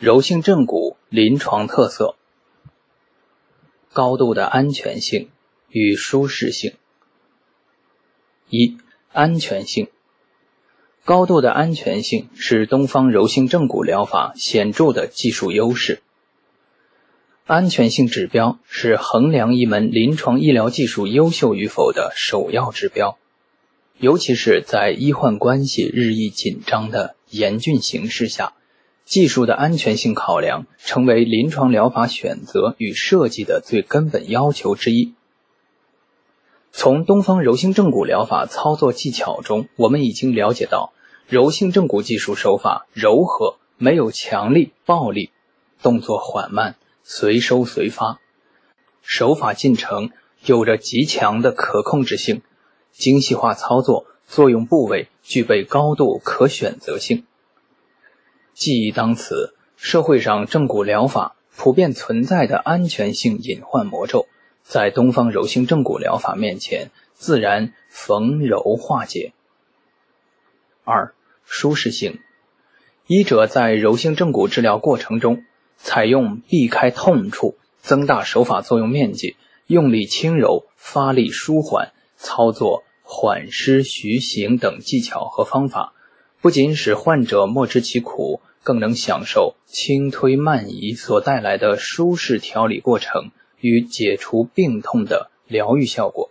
柔性正骨临床特色：高度的安全性与舒适性。一、安全性。高度的安全性是东方柔性正骨疗法显著的技术优势。安全性指标是衡量一门临床医疗技术优秀与否的首要指标，尤其是在医患关系日益紧张的严峻形势下。技术的安全性考量成为临床疗法选择与设计的最根本要求之一。从东方柔性正骨疗法操作技巧中，我们已经了解到，柔性正骨技术手法柔和，没有强力、暴力，动作缓慢，随收随发，手法进程有着极强的可控制性，精细化操作，作用部位具备高度可选择性。记忆当此，社会上正骨疗法普遍存在的安全性隐患魔咒，在东方柔性正骨疗法面前自然逢柔化解。二、舒适性，医者在柔性正骨治疗过程中，采用避开痛处、增大手法作用面积、用力轻柔、发力舒缓、操作缓施徐行等技巧和方法，不仅使患者莫知其苦。更能享受轻推慢移所带来的舒适调理过程与解除病痛的疗愈效果。